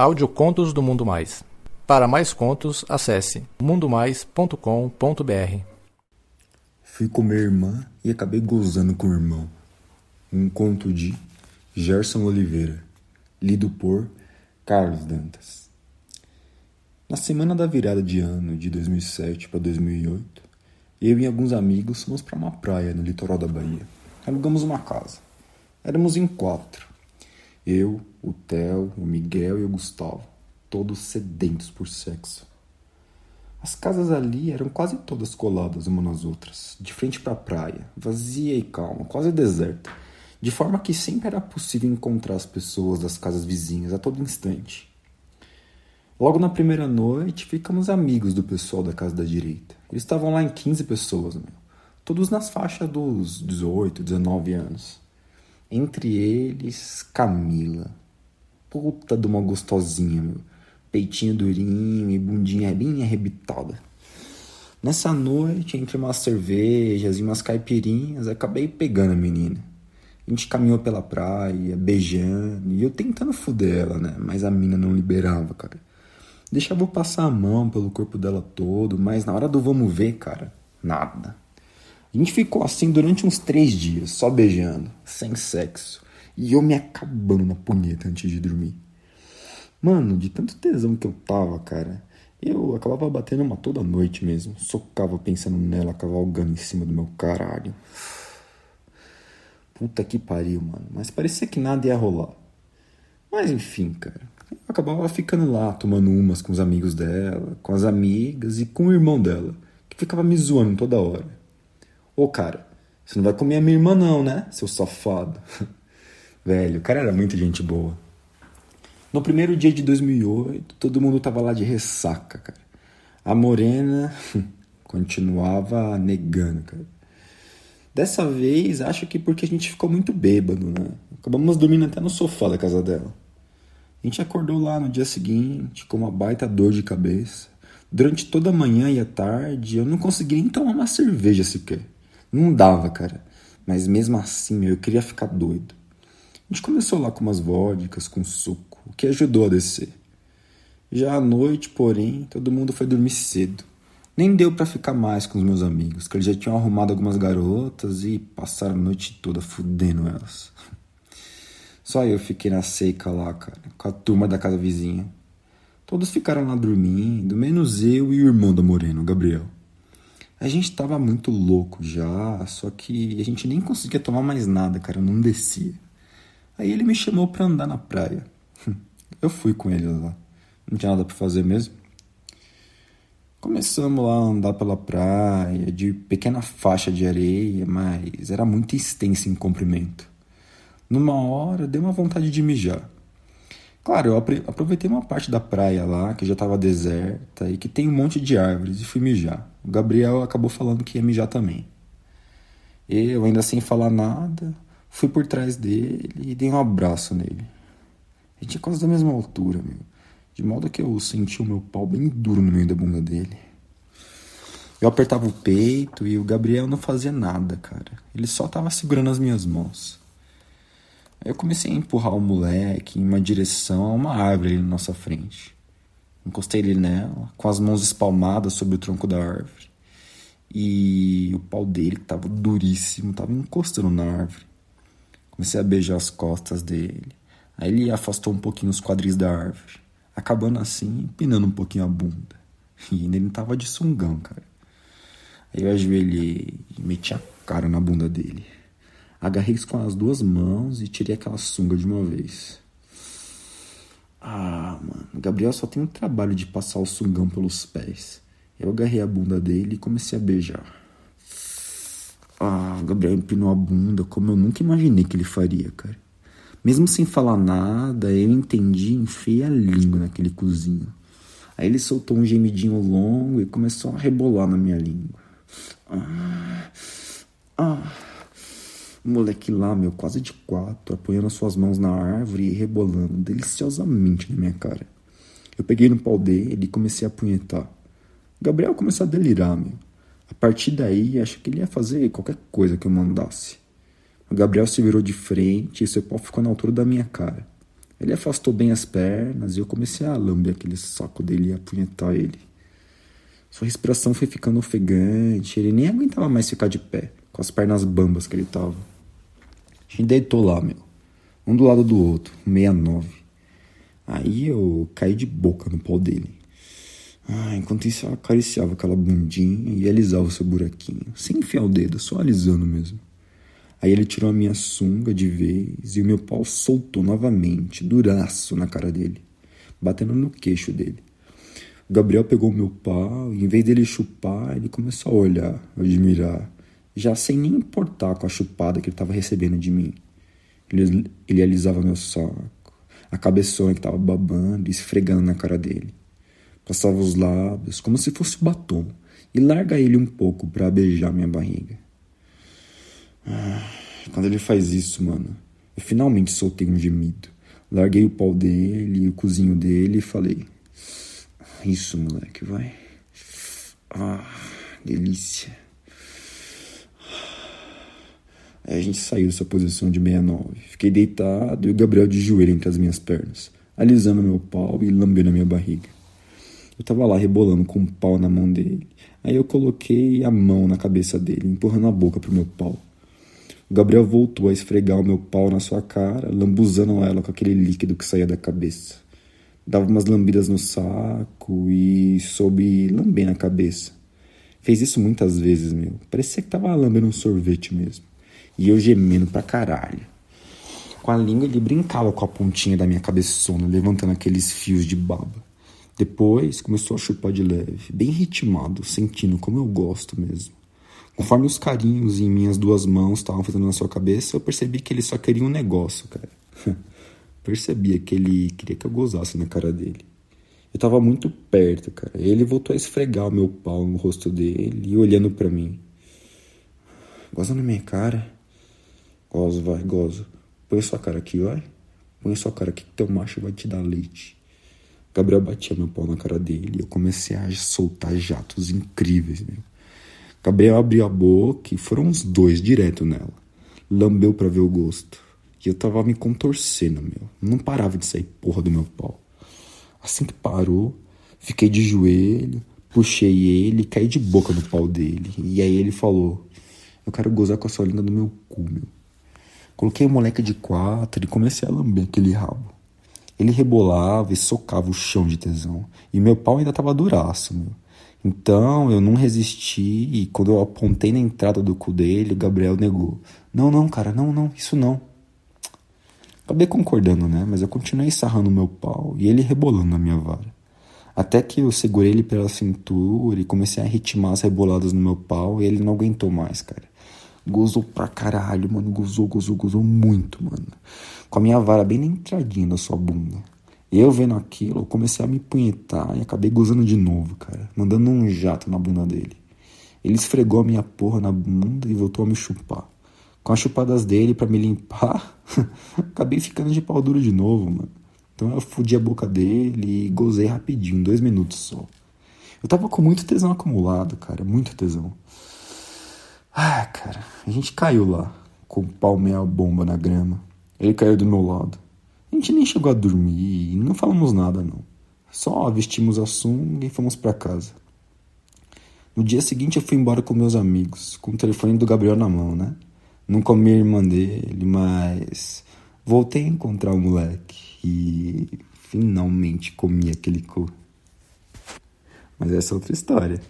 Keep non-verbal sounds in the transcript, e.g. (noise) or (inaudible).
Audiocontos do Mundo Mais. Para mais contos, acesse mundomais.com.br. Fui com minha irmã e acabei gozando com o irmão. Um conto de Gerson Oliveira, lido por Carlos Dantas. Na semana da virada de ano de 2007 para 2008, eu e alguns amigos fomos para uma praia no litoral da Bahia. Alugamos uma casa. Éramos em quatro. Eu, o Theo, o Miguel e o Gustavo, todos sedentos por sexo. As casas ali eram quase todas coladas uma nas outras, de frente para a praia, vazia e calma, quase deserta, de forma que sempre era possível encontrar as pessoas das casas vizinhas a todo instante. Logo na primeira noite, ficamos amigos do pessoal da casa da direita. Eles estavam lá em 15 pessoas, meu. todos nas faixas dos 18, 19 anos. Entre eles, Camila. Puta de uma gostosinha, meu. Peitinho durinho e bundinha bem arrebitada. Nessa noite, entre umas cervejas e umas caipirinhas, acabei pegando a menina. A gente caminhou pela praia, beijando, e eu tentando foder ela, né? Mas a mina não liberava, cara. Deixava eu passar a mão pelo corpo dela todo, mas na hora do vamos ver, cara, nada. A gente ficou assim durante uns três dias, só beijando, sem sexo. E eu me acabando na punheta antes de dormir. Mano, de tanto tesão que eu tava, cara, eu acabava batendo uma toda noite mesmo. Socava pensando nela, cavalgando em cima do meu caralho. Puta que pariu, mano. Mas parecia que nada ia rolar. Mas enfim, cara. Eu acabava ficando lá, tomando umas com os amigos dela, com as amigas e com o irmão dela, que ficava me zoando toda hora. Ô, cara, você não vai comer a minha irmã, não, né, seu safado? (laughs) Velho, o cara era muito gente boa. No primeiro dia de 2008, todo mundo tava lá de ressaca, cara. A morena (laughs) continuava negando, cara. Dessa vez, acho que porque a gente ficou muito bêbado, né? Acabamos dormindo até no sofá da casa dela. A gente acordou lá no dia seguinte com uma baita dor de cabeça. Durante toda a manhã e a tarde, eu não consegui nem tomar uma cerveja sequer. Não dava, cara. Mas mesmo assim, meu, eu queria ficar doido. A gente começou lá com umas vodkas, com suco, o que ajudou a descer. Já à noite, porém, todo mundo foi dormir cedo. Nem deu para ficar mais com os meus amigos, que eles já tinham arrumado algumas garotas e passaram a noite toda fudendo elas. (laughs) Só eu fiquei na seca lá, cara, com a turma da casa vizinha. Todos ficaram lá dormindo, menos eu e o irmão da Morena, o Gabriel. A gente tava muito louco já, só que a gente nem conseguia tomar mais nada, cara, não descia. Aí ele me chamou pra andar na praia. (laughs) Eu fui com ele lá. Não tinha nada pra fazer mesmo. Começamos lá a andar pela praia, de pequena faixa de areia, mas era muito extensa em comprimento. Numa hora deu uma vontade de mijar. Claro, eu aproveitei uma parte da praia lá, que já estava deserta e que tem um monte de árvores, e fui mijar. O Gabriel acabou falando que ia mijar também. Eu, ainda sem falar nada, fui por trás dele e dei um abraço nele. A gente é quase da mesma altura, meu. De modo que eu senti o meu pau bem duro no meio da bunda dele. Eu apertava o peito e o Gabriel não fazia nada, cara. Ele só tava segurando as minhas mãos. Aí eu comecei a empurrar o moleque em uma direção a uma árvore ali na nossa frente. Encostei ele nela, com as mãos espalmadas sobre o tronco da árvore. E o pau dele, que estava duríssimo, estava encostando na árvore. Comecei a beijar as costas dele. Aí ele afastou um pouquinho os quadris da árvore, acabando assim, empinando um pouquinho a bunda. E ele tava de sungão, cara. Aí eu ajoelhei e meti a cara na bunda dele. Agarrei com as duas mãos e tirei aquela sunga de uma vez. Ah, mano, Gabriel só tem o trabalho de passar o sungão pelos pés. Eu agarrei a bunda dele e comecei a beijar. Ah, Gabriel empinou a bunda como eu nunca imaginei que ele faria, cara. Mesmo sem falar nada, eu entendi e enfiei a língua naquele cozinho. Aí ele soltou um gemidinho longo e começou a rebolar na minha língua. Ah. Moleque lá, meu, quase de quatro, apoiando as suas mãos na árvore e rebolando deliciosamente na minha cara. Eu peguei no pau dele e comecei a apunhetar. O Gabriel começou a delirar, meu. A partir daí, acho que ele ia fazer qualquer coisa que eu mandasse. O Gabriel se virou de frente e seu pau ficou na altura da minha cara. Ele afastou bem as pernas e eu comecei a lamber aquele saco dele e apunhetar ele. Sua respiração foi ficando ofegante, ele nem aguentava mais ficar de pé, com as pernas bambas que ele tava. A gente deitou lá, meu. Um do lado do outro, 69. Aí eu caí de boca no pau dele. Ah, enquanto isso eu acariciava aquela bundinha e alisava o seu buraquinho, sem enfiar o dedo, só alisando mesmo. Aí ele tirou a minha sunga de vez e o meu pau soltou novamente, duraço na cara dele, batendo no queixo dele. O Gabriel pegou o meu pau e, em vez dele chupar, ele começou a olhar, a admirar, já sem nem importar com a chupada que ele estava recebendo de mim. Ele, ele alisava meu saco, a cabeçona que estava babando e esfregando na cara dele. Passava os lábios como se fosse batom e larga ele um pouco para beijar minha barriga. Ah, quando ele faz isso, mano, eu finalmente soltei um gemido. Larguei o pau dele e o cozinho dele e falei: Isso, moleque, vai. Ah, delícia. Aí a gente saiu dessa posição de 69. Fiquei deitado e o Gabriel de joelho entre as minhas pernas, alisando meu pau e lambendo a minha barriga. Eu tava lá rebolando com um pau na mão dele. Aí eu coloquei a mão na cabeça dele, empurrando a boca pro meu pau. O Gabriel voltou a esfregar o meu pau na sua cara, lambuzando ela com aquele líquido que saía da cabeça. Dava umas lambidas no saco e soube lamber na cabeça. Fez isso muitas vezes, meu. Parecia que tava lambendo um sorvete mesmo. E eu gemendo pra caralho. Com a língua ele brincava com a pontinha da minha cabeçona, levantando aqueles fios de baba. Depois começou a chupar de leve, bem ritmado, sentindo como eu gosto mesmo. Conforme os carinhos em minhas duas mãos estavam fazendo na sua cabeça, eu percebi que ele só queria um negócio, cara. (laughs) Percebia que ele queria que eu gozasse na cara dele. Eu tava muito perto, cara. Ele voltou a esfregar o meu pau no rosto dele e olhando para mim. Goza na minha cara? Gozo, vai, gozo. Põe sua cara aqui, vai. Põe sua cara aqui que teu macho vai te dar leite. Gabriel batia meu pau na cara dele e eu comecei a soltar jatos incríveis, meu. Gabriel abriu a boca e foram os dois direto nela. Lambeu para ver o gosto. E eu tava me contorcendo, meu. Não parava de sair porra do meu pau. Assim que parou, fiquei de joelho, puxei ele e caí de boca no pau dele. E aí ele falou: Eu quero gozar com a sua língua no meu cu, meu. Coloquei o moleque de quatro e comecei a lamber aquele rabo. Ele rebolava e socava o chão de tesão. E meu pau ainda tava duraço, meu. Então eu não resisti e quando eu apontei na entrada do cu dele, o Gabriel negou. Não, não, cara, não, não, isso não. Acabei concordando, né? Mas eu continuei sarrando meu pau e ele rebolando na minha vara. Até que eu segurei ele pela cintura e comecei a ritmar as reboladas no meu pau e ele não aguentou mais, cara. Gozou pra caralho, mano. Gozou, gozou, gozou muito, mano. Com a minha vara bem na entradinha da sua bunda. Eu vendo aquilo, eu comecei a me punhetar e acabei gozando de novo, cara. Mandando um jato na bunda dele. Ele esfregou a minha porra na bunda e voltou a me chupar. Com as chupadas dele para me limpar, (laughs) acabei ficando de pau duro de novo, mano. Então eu fudi a boca dele e gozei rapidinho, dois minutos só. Eu tava com muito tesão acumulado, cara, muito tesão. Ah, cara, a gente caiu lá, com o pau meia bomba na grama. Ele caiu do meu lado. A gente nem chegou a dormir não falamos nada, não. Só vestimos a sunga e fomos para casa. No dia seguinte eu fui embora com meus amigos, com o telefone do Gabriel na mão, né? Não comi a irmã dele, mas voltei a encontrar o moleque e finalmente comi aquele cu. Mas essa é outra história.